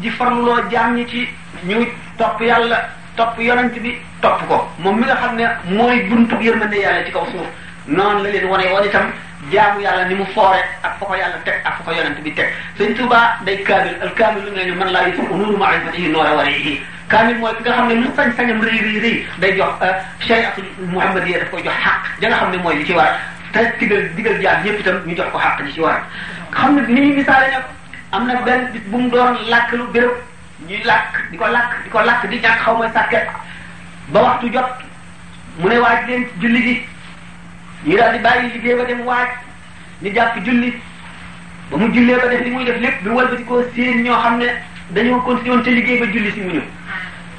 di farloo jaam ñi ci ñu topp yàlla topp yonent bi topp ko moom mi nga xam ne mooy buntu yërmande yàlla ci kaw suuf noonu la leen wane woon itam jaamu yàlla ni mu foore ak fa ko yàlla teg ak fa ko yonent bi teg sëñ Tuubaa day kaamil al kaamil lu ne ñu mën laa yëfu nuuru maarifatihi noora wara yi kaamil mooy ki nga xam ne lu sañ-sañam rëy rëy rëy day jox euh, chariatul muhammadiya daf koy jox xaq ja nga xam ne mooy li ci war te digal digal jaam ñëpp itam ñu jox ko xaq li ci war xam ne ni ñu misaale nag am na benn bis bu mu doon làkk lu béréb ñuy làkk di ko làkk di ko làkk di ñàkk xaw ma sàkket ba waxtu jot mu ne waaj leen julli gi ñu daal di bàyyi liggéey ba dem waaj ñu jàpp julli ba mu jullee ba def li muy def lépp bi walbati ko seen ñoo xam ne dañoo continué woon te liggéey ba julli si mu ñëw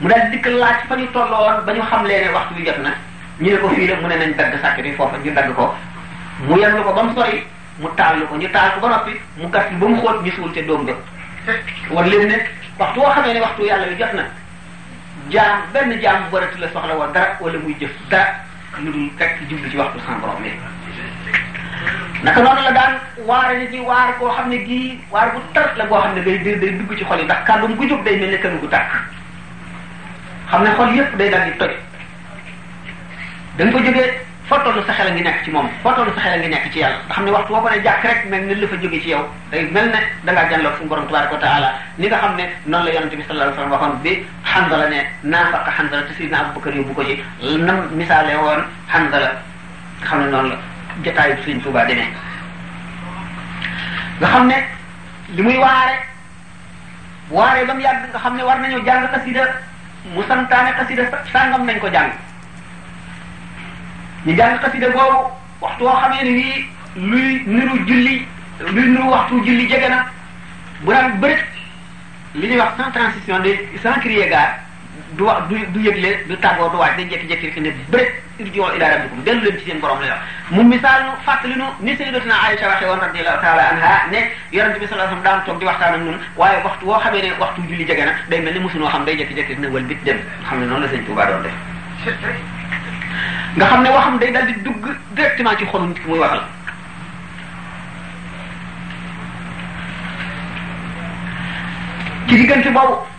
mu daal dikk laaj fa ñu tolloon ba ñu xam lee ne waxtu bi jot na ñu ne ko fii la mu ne nañ dagg sàkket yi foofa ñu dagg ko mu yem ko ba mu sori mu taal ko ñu taal ko ba noppi mu gas ba mu xóot ñu suul ca doom ba war leen ne waxtu woo xamee ne waxtu yàlla yu jot na jaam benn jaam bu waratu la soxla woon dara wala muy jëf dara lu dul fekk jublu ci waxtu sans borom naka noonu la daan waare nit ñi waar koo xam ne gii waar bu tar la boo xam ne day day dugg ci xol yi ndax kàddum gu jóg day mel ne kanu gu tàkk xam ne xol yépp day daal di toj dañ ko jógee foo tollu sa xel a ngi nekk ci moom foo tollu sa xel a ngi nekk ci yàlla nga xam ne waxtu boo ko ne jàkk rek mel ne li fa jóge ci yow day mel ne da ngaa jànloog suñu borom tabaraka wa taala ni nga xam ne noonu la yonente bi sallallahu alayhi wasallam waxoon bi Hanzala ne naafaqa Hanzala te Sayyidina Abubakar yóbbu ko ci nam misaale woon Hanzala nga xam ne noonu la jotaayu Sëriñ Tuubaa demee nga xam ne li muy waare bu waaree ba mu yàgg nga xam ne war nañoo jàng xasida mu santaane xasida sàngam nañ ko jàng ñu jàng xasida boobu waxtu woo xamee ne nii luy niru julli luy niru waxtu julli jege na bu daan bëri li ñuy wax sans transition de sans crier gare du wax du du yëgle du tàggoo du waaj day jékki-jékki rek ne bëri irji'u ila rabbikum dellu leen ci seen borom la wax mu misaal nu fàttali nu ni sayyidatuna Aïcha waxee woon radiyallahu taala anha ne yonente bi sallallahu alayhi wasallam daan toog di waxtaan ak ñun waaye waxtu woo xamee ne waxtu julli jege na day mel ni mosunoo xam day jékki-jékki rek ne wal bit dem nga xam ne noonu la sëñ Tuubaa doon def nga xam ne waxam day dal di dugg directement ci xolu nit ki muy waxal ci diggante boobu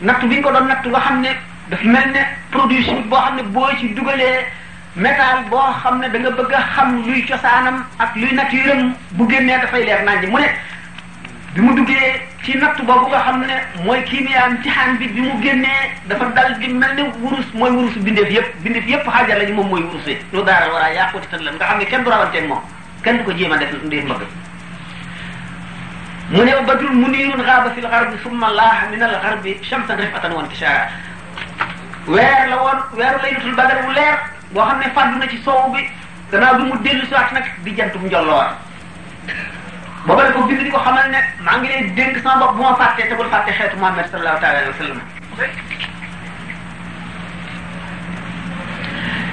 natt bi ñu ko doon natt nga xam ne daf mel ne produit chimique boo xam ne boo ci dugalee métal boo xam ne da nga bëgg a xam luy cosaanam ak luy naturam bu génnee dafay leer nañ mu ne bi mu duggee ci natt boobu nga xam ne mooy kiimiyaam ci xaan bi bi mu génnee dafa dal di mel ne wurus mooy wurusu bindeef yépp bindeef yépp xaajar lañu moom mooy wurus yi lu daaral war a yàquti tan lan nga xam ne kenn du rawanteeg moom kenn du ko jéem a def ndéet mbëgg mu ne badrun muniirun xaaba fil xarbi summa laaha min al xarbi shamsan rifatan wa intishaara weer la woon weeru laylatul badar bu leer boo xam ne fàddu na ci soow bi gannaaw bi mu dellu si waat nag di jant bu njolloor booba la ko bind di ko xamal ne maa ngi lay dénk sama bopp bu ma fàttee te bul fàtte xeetu Muhammad sallallahu taala alayhi wa sallam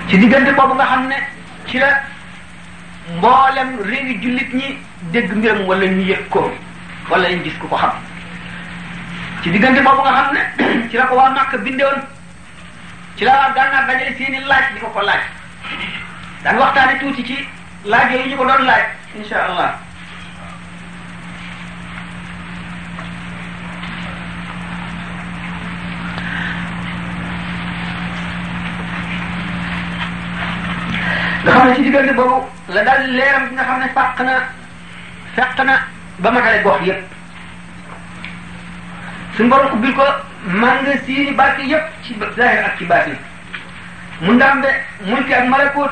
ci diggante boobu nga xam ne ci la mboolem réewi jullit ñi dégg mbiram wala ñu yëg ko wala ñu gis ku ko xam ci diggante boobu nga xam ne ci la ko waa Màkka bindewoon ci la waa gànnaar dajale seeni laaj di ko ko laaj daan waxtaane tuuti ci laaj yooyu ñu ko doon laaj insha allah nga xam ne ci diggante boobu la daal leeram bi nga xam ne fàq na fàq na ba matale gox yépp suñu borom ubbil ko manga siini barke yépp ci zahir ak ci baatin mu ndam de mulki ak malakoot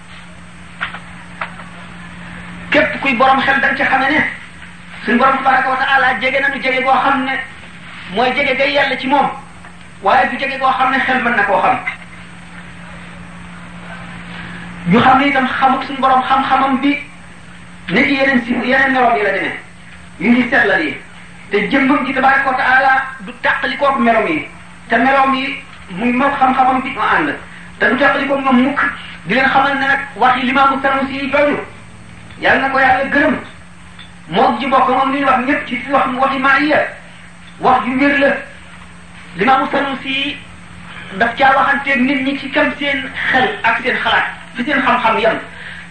képp kuy borom xel dañ ci xame ne suñu borom tabaraka wa taala jege nañu jege boo xam ne mooy jege gay yàlla ci moom waaye du jege boo xam ne xel mën na koo xam ñu xam ne itam xamut suñu borom xam-xamam bi ne ci yeneen si yeneen meloom yi la demee yu ñu sellal yi te jëmbam ji tabaraka wa taala du tàqali kooku meloom yi te meloom yi muy moo xam-xamam bi ma ànd te du teqali ko ñoom mukk di leen xamal ne nag waxi limaamu Sanusi yi jooju yàlla na ko yàlla gërëm moom ci boppam moom li ñu wax ñëpp ci fi wax waxi maaya wax ju wér la limaamu Sanusi yi daf caa waxanteeg nit ñi ci kam seen xel ak seen xalaat fi seen xam-xam yam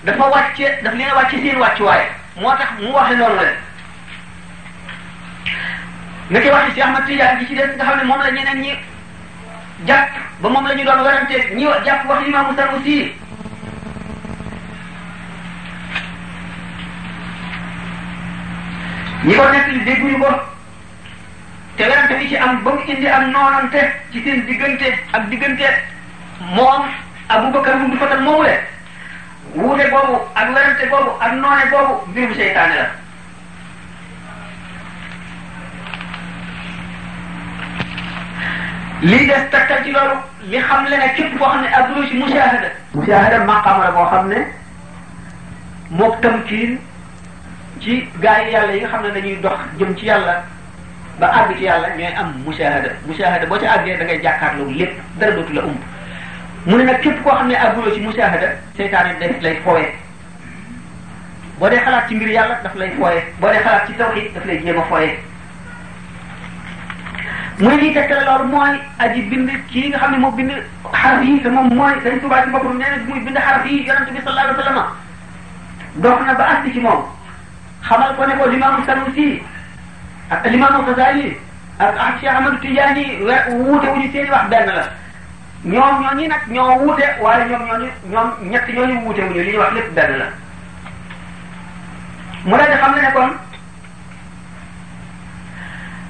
dafa wàcce daf leen wàcce seen wàccuwaay moo tax mu waxe noonu la nga koy waxi Cheikh Ahmad Tidiane gi ci des nga xam ne moom la ñeneen ñi jàpp ba moom la ñu doon werante ñi jàpp wax imaamu Sanusi ñi ko nekk li dégguñu ko te werante bi ci am ba mu indi am noonante ci seen diggante ak diggante moom Abubakar mu du fatal moomu le wuute boobu ak werante boobu ak noone boobu mbirum seytaane la lii des tegtal ci loolu li xam le ne képp koo xam ne adduna si musaahada musaahada maqaama la boo xam ne mook tamkiin ci gaa yi yàlla yi nga xam ne dañuy dox jëm ci yàlla ba àgg ci yàlla ñooy am mushahada mushahada boo ci àggee da ngay jàkkaarloo lépp dara dootu la umb mu ne nag képp koo xam ne àgguloo ci mushahada seytaane daf lay fooye boo dee xalaat ci mbir yàlla daf lay fooye boo dee xalaat ci tawhid daf lay jéem a fooye mu ne lii tegtale loolu mooy aji bind kii nga xam ne moo bind xaraf yi te moom mooy dañ tubaab ci boppam nee na muy bind xaraf yi yonente bi sallallahu alayhi wa sallam dox na ba àgg ci moom xamal ko ne ko limaamu Sanusi ak limaamu Xasaali ak ak Cheikh Ahmadou Tidiane wuute wuñu seen wax benn la ñoom ñooñu nag ñoo wuute waaye ñoom ñooñu ñoom ñett ñooñu wuute wuñu li ñuy wax lépp benn la mu daal di xam ne ne kon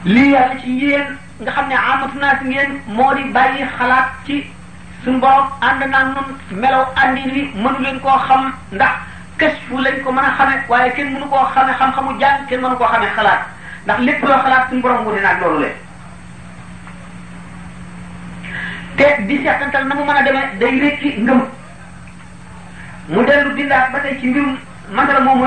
lii yàlla ci yéen nga xam ne amatu naa si ngeen moo di bàyyi xalaat ci suñu borom ànd naa nun melaw àndin wi mënu leen koo xam ndax kës fu lañ ko mën a xame waaye kenn mënu koo xame xam-xamu jàng kenn mënu koo xame xalaat ndax lépp loo xalaat suñu borom wuti naag loolu leen te di seetantal na mu mën a demee day rékki ngëm mu dellu bindaat ba tey ci mbirum masala moomu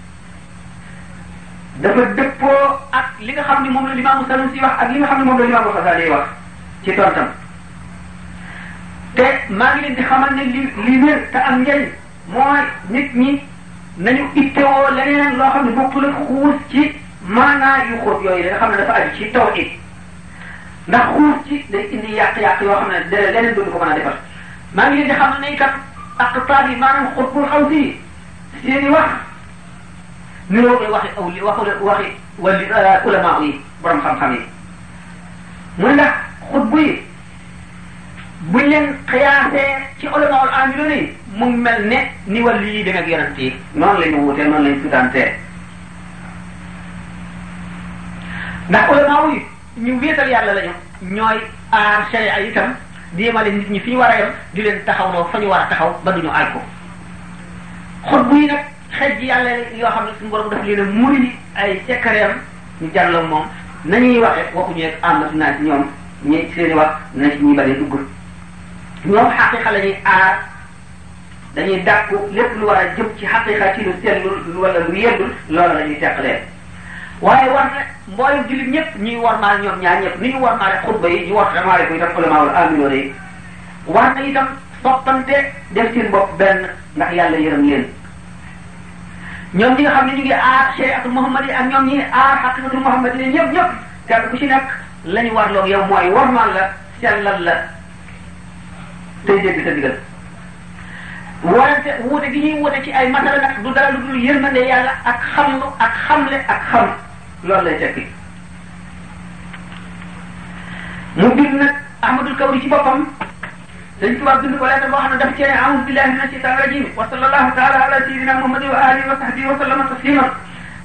dafa dëppoo ak li nga xam ni moom la limaamu Sanusi wax ak li nga xam ne moom la limaamu Xasaali wax ci tontam te maa ngi leen di xamal ne li li wér te am njëriñ mooy nit ñi nañu ittewoo leneen loo xam ne bokkul ak xuus ci maanaa yu xóot yooyu la xam ne dafa aju ci tawhid ndax xuus ci day indi yàq-yàq yoo xam ne leneen dootu ko mën a defar maa ngi leen di xamal ne itam aqtaab yi maanaam xutbul xaw si seeni wax niroo koy waxi aw li waxu waxi wali euh, ulama yi borom xam-xam yi mu ndax xutbu yi buñ leen xiyaasee ci ulama ul amilun yi mu mel ne ni wàllu yi demee ak yonent yi noonu la ñu wuutee noonu la ñu sutantee ndax ulama yi ñu wéetal yàlla lañu ñooy aar sharia itam di yemale nit ñi fi ñu war a yem di leen taxawloo fa ñu war a taxaw ba duñu aay ko xut buy nag xej ji yàlla yoo xam ne suñu borom daf leen a muri ay sekkareem ñu jàlloo moom nañuy waxe waxuñu rek ànd naa ci ñoom ñi seen i wax na ci ñi bari dugg ñoom xaqiqa la ñuy aar dañuy dàqu lépp lu war a jëm ci xaqiqa ci lu sellul wala lu yellul loolu la ñuy teqalee waaye war na mboolem jullit ñëpp ñuy warmaal ñoom ñaar ñëpp ni ñu warmaale xutba yi ñu warmaale ko itam ulamaawul aminoona yi war na itam soppante def seen bopp benn ndax yàlla yërëm leen ñoom ñi nga xam ne ñu ngi aar cheiatul Muhammad yi ak ñoom ñi aar xaqiqatul Muhammad yi ñëpp ñëpp kenn ku ci nekk lañu warloog yow mooy warmaal la sellal la tey dégg sa digal warante wuute gi ñuy wuute ci ay masala nag du dara lu dul yërmande yàlla ak xamlu ak xamle ak xam loolu lay tekki mu bind nag ahmadul kawri ci boppam dañ tubaab bind ko lettre boo xam ne daf cee a'uuzu billahi mina shaytaani rajim wa sallallahu taala ala sayyidina muhammadin wa alihi wa sahbihi wa sallama taslima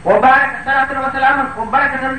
wa baraka salatan wa salaman wa barakatan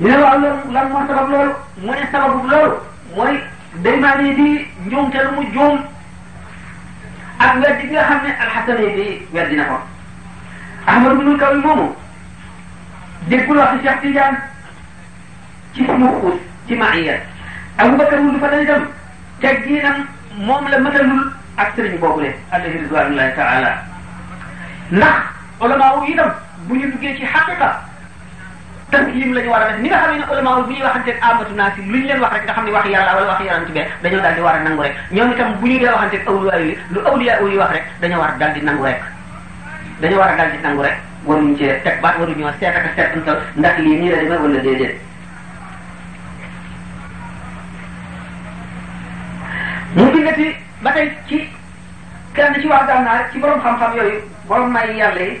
ñu ne waaw loolu lan moo sabab loolu mu ne sababu loolu mooy daymaani bi njuumte lu mu juum ak weddi bi nga xam ne alxasani bi weddi na ko ahmad ibnul kawi moomu déggul waxi Cheikh Tidiane ci suuf ci maaya abubakar wul fa lay dem tegginam moom la mënalul ak sëriñ boobu le alayhi ridwanullahi taala ndax ulama yi itam bu ñu duggee ci xaqiqa taslim la ñu war a def ni nga xam ne ulama bu ñuy waxante ak amatu naa si lu ñu leen wax rek nga xam ne wax yàlla wala wax yonent bi dañoo daal di war a nangu rek ñoom itam bu ñu dee waxante ak awliya yi lu awliya yi wax rek dañoo war a daal di nangu rek dañoo war a daal di nangu rek waruñu ci teg baat waruñoo seet ak seet antal ndax lii nii la demee wala déedéet mu bindati ba tey ci kenn ci waa gànnaar ci borom xam-xam yooyu borom may yàlla yi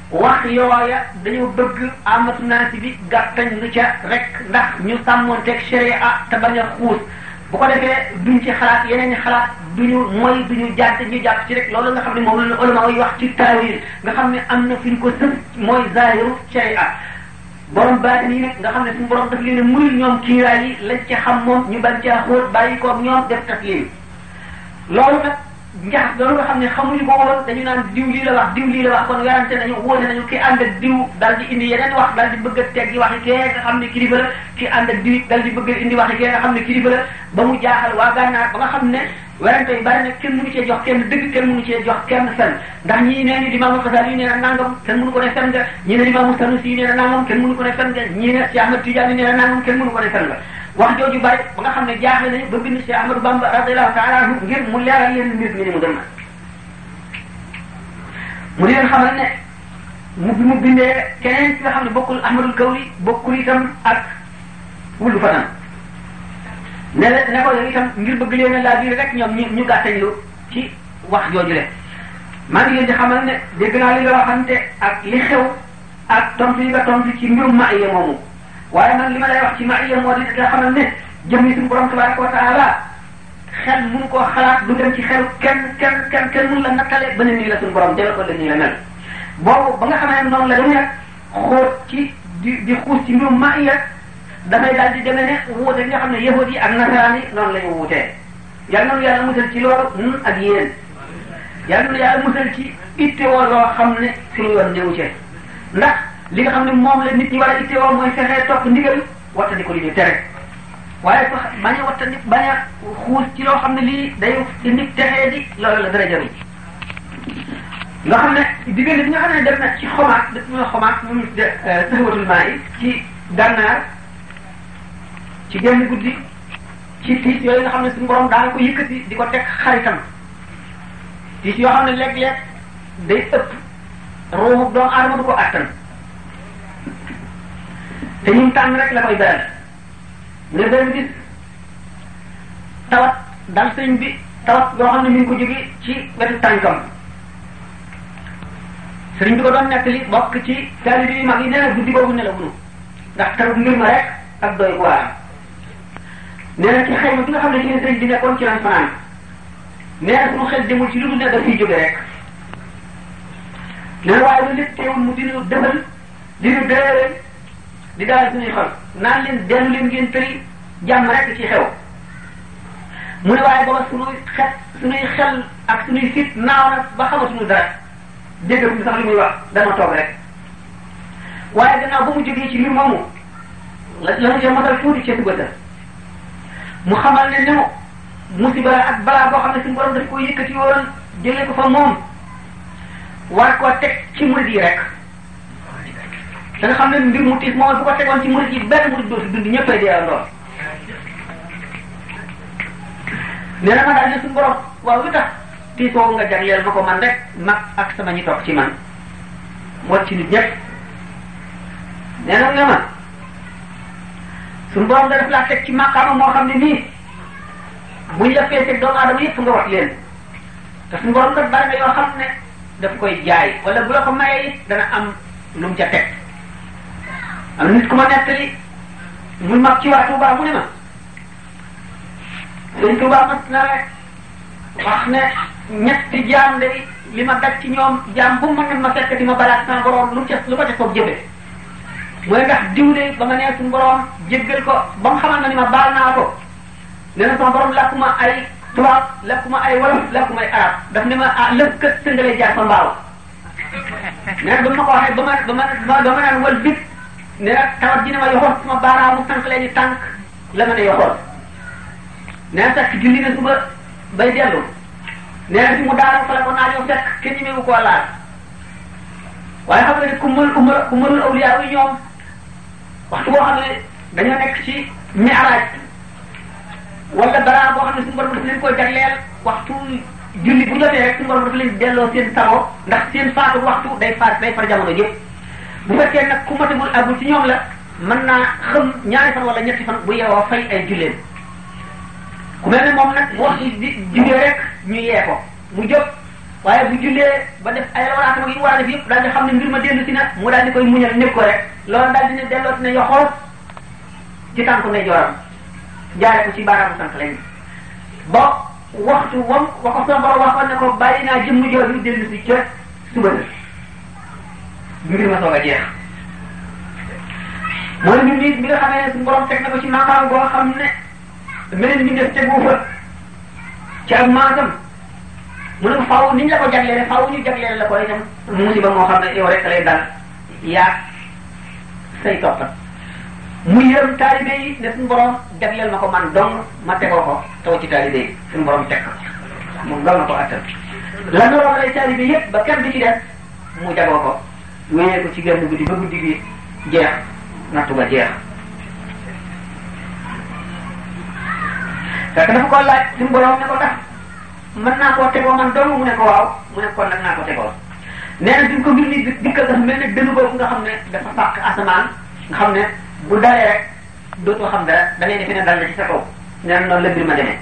wax yooya dañoo bëgg amatu naa si bi gàttañ lu ca rek ndax ñu sàmmoonteeg sharia te bañ a xuus bu ko defee duñ ci xalaat yeneen i xalaat duñu mooy duñu jàdd ñu jàpp ci rek loolu nga xam ne moom la ulama yi wax ci taawil nga xam ne am na fi ñu ko sëf mooy zahiru sharia borom baat yi nag nga xam ne suñu borom daf leen a muy ñoom kiiraay yi lañ ci xam moom ñu bañ caa xóot bàyyi koog ñoom def taslim loolu nag njaxas loolu nga xam ne xamuñu ko woon dañu naan diw lii la wax diw lii la wax kon werante nañu wóone nañu ki ànd ak diw dal di indi yeneen wax dal di bëgg a teggi waxi kee nga xam ne kilifa la ki ànd ak diw dal di bëgg a indi waxi kee nga xam ne kilifa la ba mu jaaxal waa gànnaar ba nga xam ne werante yi bari na kenn mënu cee jox kenn dëgg kenn mënu cee jox kenn fen ndax ñii nee ñu Imaamu Xasaali yi nee na nangam kenn mënu ko ne fen nga ñii ne Imaamu Sanusi yi nee na nangam kenn mënu ko ne fen nga ñii ne Cheikh Ahmad Tidiane yi nee na nangam kenn mënu ko ne fen nga wax jooju bari ba nga xam ne jaaxle nañu ba bind Cheikh Ahmadou Bamba radiyallahu taala anhu ngir mu leeral leen mbir mi ni mu demee mu di leen xamal ne mu bi mu bindee keneen ki nga xam ne bokkul Ahmadul Kawli bokkul itam ak wulu fanam ne la ne ko yow itam ngir bëgg leen a laaj rek ñoom ñu ñu gàttañ lu ci wax jooju le maa ngi leen di xamal ne dégg naa li nga waxante ak li xew ak tontu yi nga tontu ci mbirum ma ay moomu waaye man li ma lay wax ci maaya moo di nga xamal ne jëmmi suñu borom tabaraka wa taala xel mënu koo xalaat lu dem ci xel kenn kenn kenn kenn mënu la nattale ba ne nii la suñu borom delloo ko la nii la mel boobu ba nga xamee noonu la demee xóot ci di di xuus ci mbirum maaya dafay daal di demee ne wuute nga xam ne yahud yi ak nasaraan yi noonu la ñu wuutee yal na yàlla musal ci loolu nun ak yéen yal na yàlla musal ci ittewoo loo xam ne suñu yoon néew ci ndax li nga xam ne moom la nit ñi war a ittewoo mooy fexee topp ndigal wattandi ko li ñu tere waaye sax bañ a wattandi bañ a xuus ci loo xam ne lii day indi texee di loolu la dara jëriñ nga xam ne diggante bi nga xam ne dem na ci xomaat daf ñu xomaat mu ngi de taxawatul maa yi ci gànnaar ci genn guddi ci tiis yooyu nga xam ne suñu borom daan ko yëkkati di ko teg xaritam tiis yoo xam ne léeg-léeg day ëpp ruuxu doomu aadama du ko attan te ñun tànn rek la koy beral nga benn gis tawat dal sëñ bi tawat yoo xam ne mi ngi ko jóge ci wetu tànkam sëriñ bi ko doon nekk li bokk ci taalibe yi mag yi nee na guddi googu nelawuñu ndax keroog mbir ma rek ak doy waar nee na ci xayma bi nga xam ne ci ne sëñ bi nekkoon ci lañ fanaan nee na suñu xel demul ci lu dul ne daf fiy jóge rek nee na waaye loolu lépp teewul mu dinu defal dinu dëral di daal suñuy xol naan leen dellu leen ngeen tëri jàmm rek ci xew mu ne waaye booba suñuy xel suñuy xel ak suñuy fit naaw na ba xamatuñu dara déggatul sax li muy wax dana toog rek waaye gannaaw ba mu jógee ci mbir moomu la la mu ca matal tuuti ca suba mu xamal ne ne mu musiba ak balaa boo xam ne suñu borom daf ko yëkkati woon jëlee ko fa moom war koo teg ci murid yi rek da nga xam ne mbir mu tiis moom bu ko tegoon ci murid yi benn murid doo si dund ñëppay dee ndoor nee na ma daal ne suñu borom waaw lu tax kii kooku nga jagleel ma ko man rek mag ak sama ñi topp ci man moo ci nit ñëpp nee na nga ma suñu borom da def laa teg ci maqaama moo xam ne nii buñ la feesee doomu aadama yëpp nga wax leen te suñu borom nag bari na yoo xam ne daf koy jaay wala bu la ko mayee it dana am lu mu ca teg am nit ku ma nettali muy mag ci waa Tuubaa mu ne ma sëñ Tuubaa mas na rek wax ne ñetti jaam day li ma daj ci ñoom jaam bu ma ne ma fekk di ma balaat sama borom lu ca lu ko ca soog jëfe mooy ndax diw de ba ma nee suñu borom jéggal ko ba mu xamal na ni ma baal naa ko nee na sama borom làkku ma ay tubaab làkku ma ay wolof làkku ma ay arab daf ne ma ah lëf kët sëngalee jaar fa mbaaw nee na ba ma ko waxee ba ma ba ma ba ma naan wal bit nee na tawat ji ne ma yoxoon sama baaraamu tànk leen tànk la ma ne waxoon nee sax ci julli na suba bay dellu nee na fi mu daal fa la ko naajoo fekk kenn ñemewu koo laal waaye xam nga ne ku mën umar ku mënul awliyaa yi ñoom waxtu boo xam ne dañoo nekk ci mi'raaj wala dara boo xam ne suñu borom daf leen ko jagleel waxtu julli bu jotee rek suñu borom daf leen delloo seen sago ndax seen faatu waxtu day faat day far jamono yëpp bu fekkee nag ku matagul agul ci ñoom la mën naa xam ñaari fan wala ñetti fan bu yeewoo fay ay julleem ku mel ne moom nag bu wax di jullee rek ñu yee ko mu jóg waaye bu jullee ba def ay rawlaat ak yu war a def yëpp daal di xam ne mbir ma dellu si nag mu daal di koy muñal nekk ko rek loolu daal di ne delloo si ne yoxoos ci tànku ne jooram jaare ko ci baaraamu sànq lañ ba waxtu wam waxoon na borom waxoon ne ko bàyyi naa jëmm jooju dellu si ca suba la mbir ma soog a jeex mooy mbir mi mi nga xamee ne suñu borom teg na ko ci maqaam boo xam ne meneen mi def tegu fa ci ak maasam mu ne ko faaw ni ñu la ko jagleel faaw ñu jagleel la ko itam musiba moo xam ne yow rek lay dal yaa say toppat mu yërëm taalibe yi ne suñu borom jagleel ma ko man dong ma tegoo ko taw ci taalibe yi suñu borom teg ko moom loolu na ko attal la ñu roxalee taalibe yëpp ba kenn du ci def mu jagoo ko wéyee ko ci genn guddi ba guddi gi jeex nattu ba jeex fekk dafa ko laaj suñu borom ne ko tax mën naa koo tegoo man dong mu ne ko waaw mu ne kon nag naa ko tegoo nee na bi ko mbir mi dikkal dafa mel ne dënu boobu nga xam ne dafa fàq asamaan nga xam ne bu dalee rek dootoo xam dara da ngay defe ne dal na ci sa kaw nee na noonu la mbir ma demee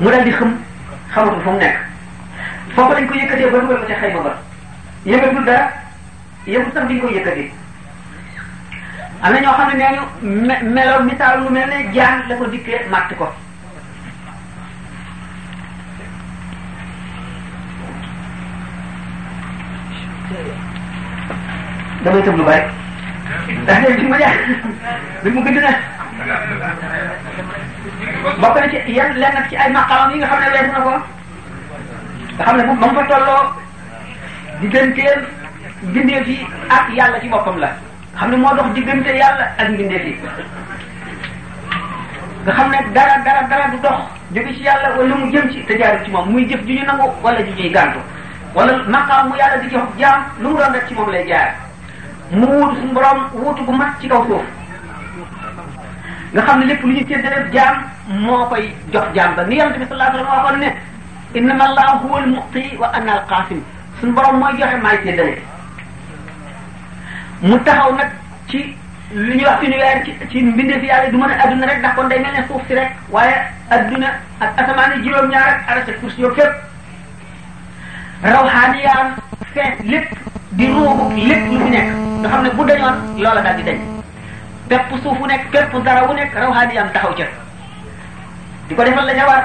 mu dal di xam xamatu fu mu nekk foofu lañ ko yëkkatee ba dugal ko ca xayma ba yëngatul dara yëngu sax diñ ko yëkkati am na ñoo xam ne nee ñu me meloon misaal lu mel ne jaan la ko dikkee màtt ko damay tëb lu bari ndax léegi ma jeex bi mu gëdd na bokk na ci yan lenn ci ay maqaamam yi nga xam ne weesu na ko nga xam ne moom moom fa tolloo digganteem bindee fi ak yàlla ci boppam la xam ne moo dox diggante yàlla ak mbindeef yi nga xam ne dara dara dara du dox jóge ci yàlla wala mu jëm ci te jaarul ci moom muy jëf ju ñu nangu wala ju ñuy gàntu wala maqaam mu yàlla di jox jaam lu mu doon rek ci moom lay jaar mu wuutu suñu borom wuutu bu mat ci kaw suuf nga xam ne lépp lu ñu séddale jaam moo koy jox jaam ba ni yonent bi sallallahu alayhi wa sallam waxoon ne innama allahu huwa al mu'ti wa ana al qasim suñu borom mooy joxe maay séddale mu taxaw nag ci li ñuy wax univers ci ci mbindeef yàlla du mën a adduna rek ndax kon day mel ne suuf si rek waaye adduna ak asamaan yi juróom-ñaar ak aras ak kursi yow fépp rawxaaniyaam fees lépp di ruubu lépp lu fi nekk nga xam ne bu dañoon loola daal di dañ pepp suuf wu nekk pepp dara wu nekk rawxaaniyaam taxaw ca di ko defal la ñawaat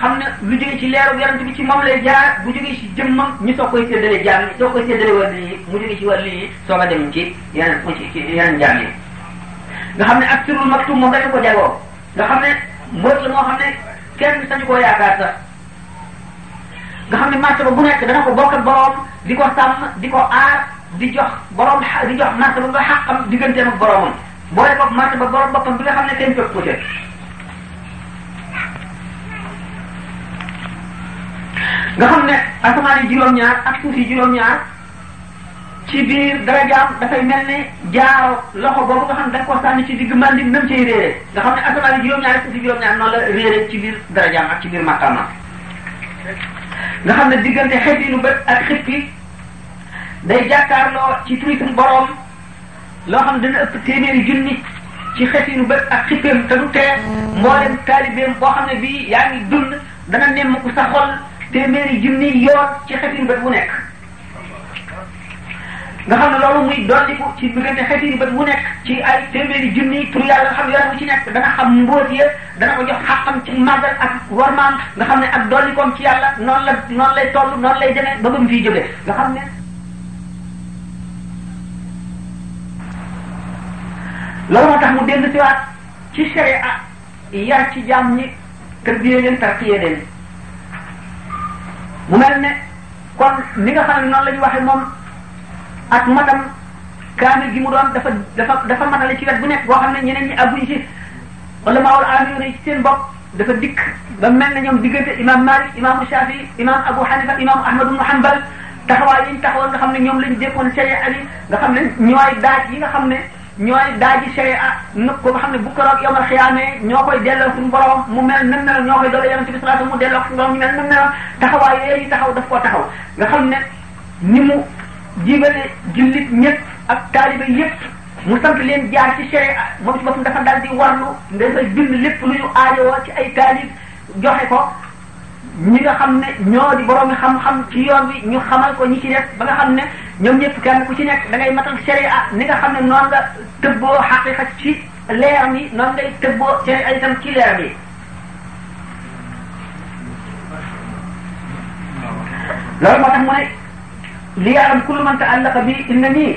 xam ne lu jóge ci leeru yonent bi ci moom lay jaar bu jóge ci jëmmam ñi soo koy séddale jaam yi soo koy séddale wàll yi mu jóge ci wàll yi soo ko dem ci yeneen ci yeneen jaam yi nga xam ne ak sirul maktum moom dañu ko jagoo nga xam ne mbóot la moo xam ne kenn sañu koo yaakaar sax nga xam ne martaba bu nekk dana ko bokk ak boroom di ko sàmm di ko aar di jox boroom di jox martaba ba xàqam digganteem ak boroomam boole bopp màtt ba borom boppam bi nga xam ne kenn fekk ko ca nga xam ne asamaan yi juróom-ñaar ak suuf yi juróom-ñaar ci biir dara jaam dafay mel ne jaaro loxo boobu nga xam ne daf ko sànni ci digg mandi nam cay réere nga xam ne asamaan yi juróom-ñaar ak suuf yi juróom-ñaar noonu la réere ci biir dara jaam ak ci biir maqaama nga xam ne diggante xef yi nu bët ak xippi day jàkkaarloo ci turi suñu boroom loo xam dana ëpp téeméeri junni ci xesinu bët ak xippeem te du tee mboolem taalibeem boo xam ne bii yaa ngi dund dana nemm ku sa xol téeméeri junni yoon ci xesinu bët bu nekk nga xam ne loolu muy dolliku ci diggante xesinu bët bu nekk ci ay téeméeri junni tur yàlla nga xam ne yoon bu ci nekk dana xam mbóot ya dana ko jox xàqam ci màggal ak warmaam nga xam ne ak dollikoom ci yàlla noonu la noonu lay toll noonu lay demee ba ba mu fiy jógee nga xam ne loolu moo tax mu dellu si waat ci sharia yar ci jaam ñi tërbiyee leen tartiyee leen mu mel ne kon ni nga xam ne noonu la ñu waxe moom ak matam kaamil gi mu doon dafa dafa dafa matale ci wet bu nekk boo xam ne ñeneen ñi àgguñ ci wala maawul aamiru ne ci seen bopp dafa dikk ba mel na ñoom diggante imam Malik imam Shafi imam Abu Hanifa imam Ahmad ibn Hanbal taxawaay yi ñu taxawoon nga xam ne ñoom lañu dékkoon sharia bi nga xam ne ñooy daaj yi nga xam ne ñooy daaji sharia nëpp ko nga xam ne bu keroog yawmal xiyaamee ñoo koy delloo suñu borom mu mel nam meloon ñoo koy doole yonente bi sallallahu alayhi wasallam mu delloo suñu borom ñu mel nam meloon taxawaay yooyu ñu taxaw daf koo taxaw nga xam ne ni mu jibale jullit ñëpp ak taalibe yëpp mu sant leen jaar ci sere moom ci boppam dafa daal di warlu dafa bind lépp lu ñu aajowoo ci ay taalib joxe ko ñi nga xam ne ñoo di borom xam-xam ci yoon wi ñu xamal ko ñi ci def ba nga xam ne ñoom ñëpp kenn ku ci nekk da ngay matal sharia ni nga xam ne noonu nga tëbboo xaqiqa ci leeram yi noonu ngay tëbboo sharia itam ci leeram yi loolu moo tax mu ne li yaalam kullu man taallaqa bi inna nii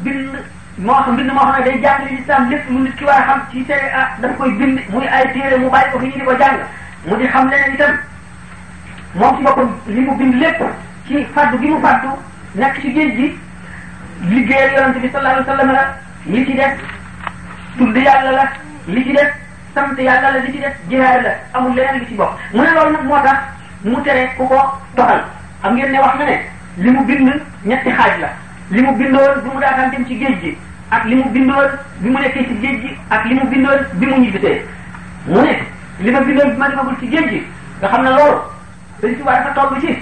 bind moo xam bind moo xam ne day jàngale lislaam lépp mu nit ki war a xam ci seen ah dafa koy bind muy ay téere mu bàyyi ko fi ñu di ko jàng mu di xam leneen itam moom ci boppam li mu bind lépp ci faddu gi mu faddu nekk ci géej gi liggéeyal yonente bi sallallahu alayhi wa sallam la li ci def tudd yàlla la li ci def sant yàlla la li ci def jihaar la amul leneen li ci bokk mu ne loolu nag moo tax mu tere ku ko doxal xam ngeen ne wax na ne li mu bind ñetti xaaj la li mu bindoon bi mu daataan dem ci géej gi ak li mu bindoon bi mu nekkee ci géej gi ak li mu bindoon bi mu ñibbisee mu ne li ma bindoon bi ma demagul ci géej gi nga xam ne loolu dañ ci war a toll ci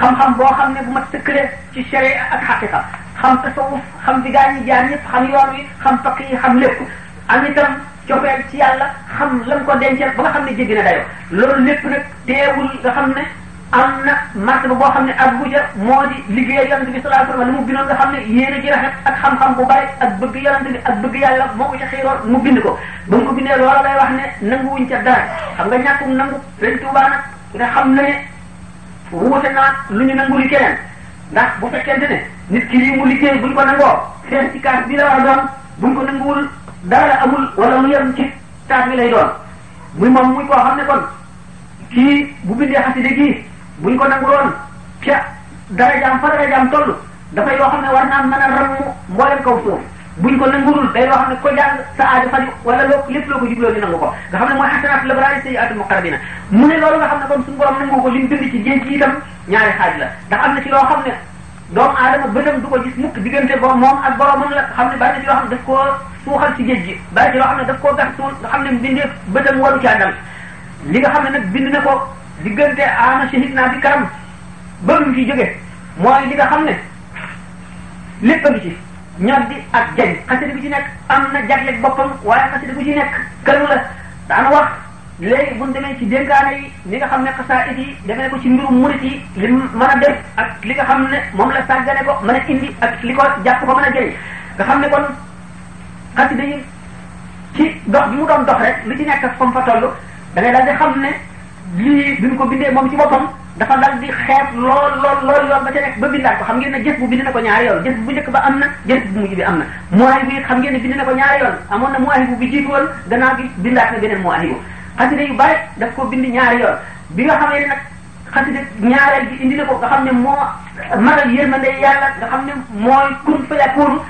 xam-xam boo xam ne bu ma tëkkale ci sharia ak xaqiqa xam tasawuf xam bi gaa ñi jaar ñëpp xam yoon wi xam fakk yi xam lépp am itam cofeel ci yàlla xam lam ko dencal ba nga xam ne jéggi na dayo loolu lépp nag teewul nga xam ne am na martaba boo xam ne ak bu ja moo di liggéeyal yonent bi sallallahu alayhi wasallam lu mu bindoon nga xam ne yéene ji rafet ak xam-xam bu bari ak bëgg yonent bi ak bëgg yàlla moo ko ca xiiroon mu bind ko ba mu ko bindee loola lay wax ne nanguwuñ ca dara xam nga ñàkkum nangu Sëriñ Tuubaa nag nga xam na ne wuute naa lu ñu nangu li keneen ndax bu fekkente ne nit ki lii mu liggéey buñ ko nangoo seen ci kaas bi la war a doon buñ ko nanguwul dara amul wala mu yem ci kaas bi lay doon muy moom muy koo xam ne kon kii bu bindee xasida gii buñ ko nanguloon ca darajaam fa darajaam toll dafay yoo xam ne war naa mën a ramm mboolem kaw suuf buñ ko nangulul day loo xam ne ko jàng sa aajo faju wala loo lépp loo ko jubloo ñu nangu ko nga xam ne mooy xasanaat la baraari sayyi'aat muqarrabina mu ne loolu nga xam ne kon suñu borom nangu ko li mu bind ci géej gi itam ñaari xaaj la ndax am na ci loo xam ne doomu aadama bëtam du ko gis mukk diggante boobu moom ak boromam la xam ne bari na ci loo xam ne daf koo suuxal ci géej gi bari ci loo xam ne daf koo gas suul nga xam ne mbindeef bëtam waru caa dal li nga xam ne nag bind na ko diggante ama shahid naa bi karam ba mu fi jóge mooy li nga xam ne lépp a ngi ci ñor di ak jañ xasida bi ci nekk am na jagleeg boppam waaye xasida bu ci nekk këram la daana wax léegi bu ñu demee ci dénkaane yi li nga xam ne xasaayid yi demee ko ci mbirum murit yi li mën a def ak li nga xam ne moom la sàggane ko mën a indi ak li ko jàpp ko mën a jëriñ nga xam ne kon xasida yi ci dox bi mu doon dox rek lu ci nekk ak fa mu fa toll da ngay daal di xam ne lii duñ ko bindee moom ci boppam dafa dal di xeeb lool lool lool yoon ba ca nekk ba bindaat ko xam ngeen ne jës bu bind na ko ñaari yoon jës bu njëkk ba am na jës bu mujj bi am na muwaay bi xam ngeen ne bind na ko ñaari yoon amoon na muwaay bu bi jiitu woon gannaaw bi bindaat na beneen muwaay bu xasida yu bari daf ko bind ñaari yoon bi nga xamee ne nag xasida ñaareel bi indi na ko nga xam ne moo maral yërmande yàlla nga xam ne mooy kun fa yakunu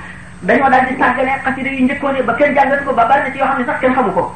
dañoo daal di sàggane xasida yu njëkkoon ba kenn jàngatu ko ba bari na ci yoo xam ne sax kenn xamu ko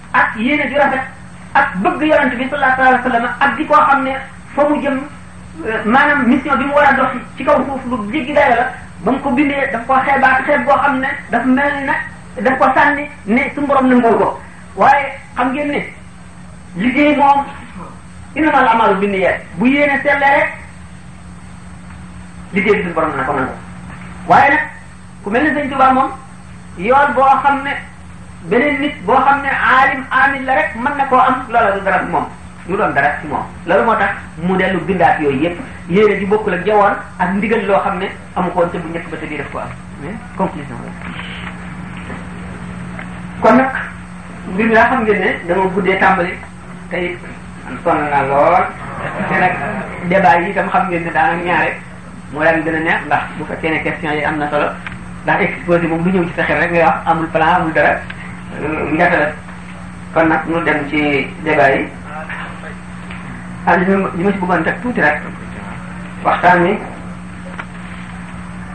ak yéene ju rafet ak bëgg yonent bi sallallahu alayhi wa sallam ak di koo xam ne fa mu jëm euh, maanaam mission bi mu war a dox ci kaw suuf lu jéggi dayo la ba mu ko bindee daf ko xeebaat xeeb boo xam ne daf mel na daf ko sànni ne su borom nangoo ko waaye xam ngeen ne liggéey moom innamal amalu binniyaat bu yéene sellee rek liggéey bi suñu borom na ko nangu waaye nag ku mel ne sëñ Tuubaa moom yoon boo xam ne beneen nit boo xam ne aalim aamil la rek mën na koo am loola du dara moom du doon dara ci moom loolu moo tax mu dellu bindaat yooyu yëpp yéene ji bokkul ak jawoon ak ndigal loo xam ne amu koon te bu njëkk ba te bii daf ko am mais conclusion kon nag mbir mi daa xam ngeen ne dama guddee tàmbali tey sonn naa lool te nag débat yi itam xam ngeen ne daanaka ñaare moo leen gën a neex ndax bu fekkee ne question yi am na solo ndax exposé moom lu ñëw ci sa xel rek ngay wax amul plan amul dara njata la kon nag ñu dem ci débat yi ah li ma li ma si bëggoon teg tuuti rek waxtaan wi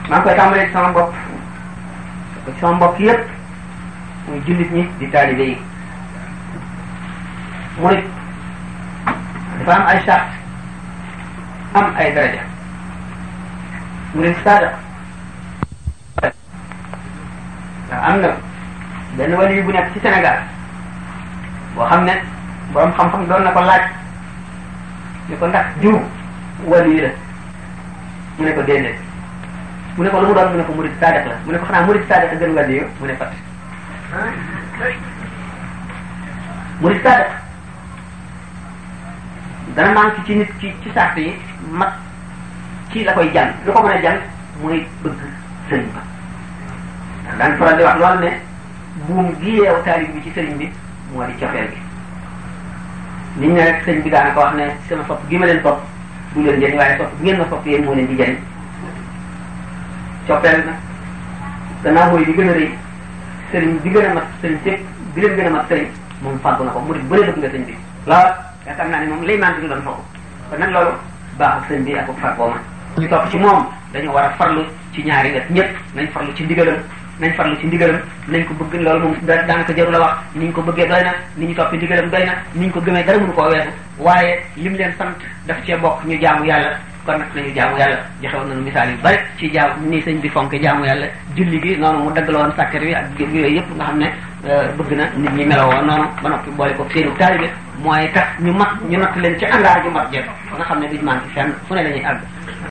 maa ngi koy tàmbalee ci sama bopp ci sama mbokk yépp muy jullit ñi di taalibe yi murit dafa am ay charte am ay daraja mu ne saada waaw am na benn wàllu bu nekk ci Sénégal boo xam ne borom xam-xam doon na ko laaj ne ko ndax diw wàllu yi la mu ne ko déedéet mu ne ko lu mu doon mu ne ko murid saadiq la mu ne ko xanaa murid saadiq a gën wàllu yi mu ne fat murid saadiq dana manqué ci nit ki ci sart yi mat ci la koy jàng lu ko mën a jàng mooy bëgg sëriñ ba daan faral di wax lool ne buum gi yeew taalib bi ci sëriñ bi moo di cofeel gi niñ ne rek sëriñ bi daana ko wax ne sama sopp gi ma leen sopp du leen jëriñ waaye sopp ngeen ma sopp yéen moo leen di jëriñ cofeel na gannaaw mooy li gën a rëy sëriñ bi gën a mat sëriñ sépp bi leen gën a mat sëriñ moom fàggu na ko murid bu ne bëgg nga sëñ bi lool yaakaar naa ne moom lay maan bi ñu doon foofu kon nag loolu baaxul sëñ bi ak fàggoo ma ñu topp ci moom dañu war a farlu ci ñaari wet ñëpp nañ farlu ci ndigalam nañ farlu ci ndigalam nañ ko bëgg loolu moom da daanaka jarul a wax ni ñu ko bëggee doy na ni ñu toppi ndigalam doy na ni ñu ko gëmee dara mënu koo weesu waaye lim leen sant daf cee bokk ñu jaamu yàlla kon nag nañu jaamu yàlla joxe woon nañu misaal yu bari ci jaam ni sëñ bi fonk jaamu yàlla julli gi noonu mu dagg la woon sàkkar bi ak yooyu yëpp nga xam ne euh, bëgg na nit ñi meloo woon noonu ba noppi boole ko seenu taalibe mooy tax ñu mat ñu natt leen ci àndaar ju mat jël nga xam ne duñ manqué fenn fu ne la ñuy àgg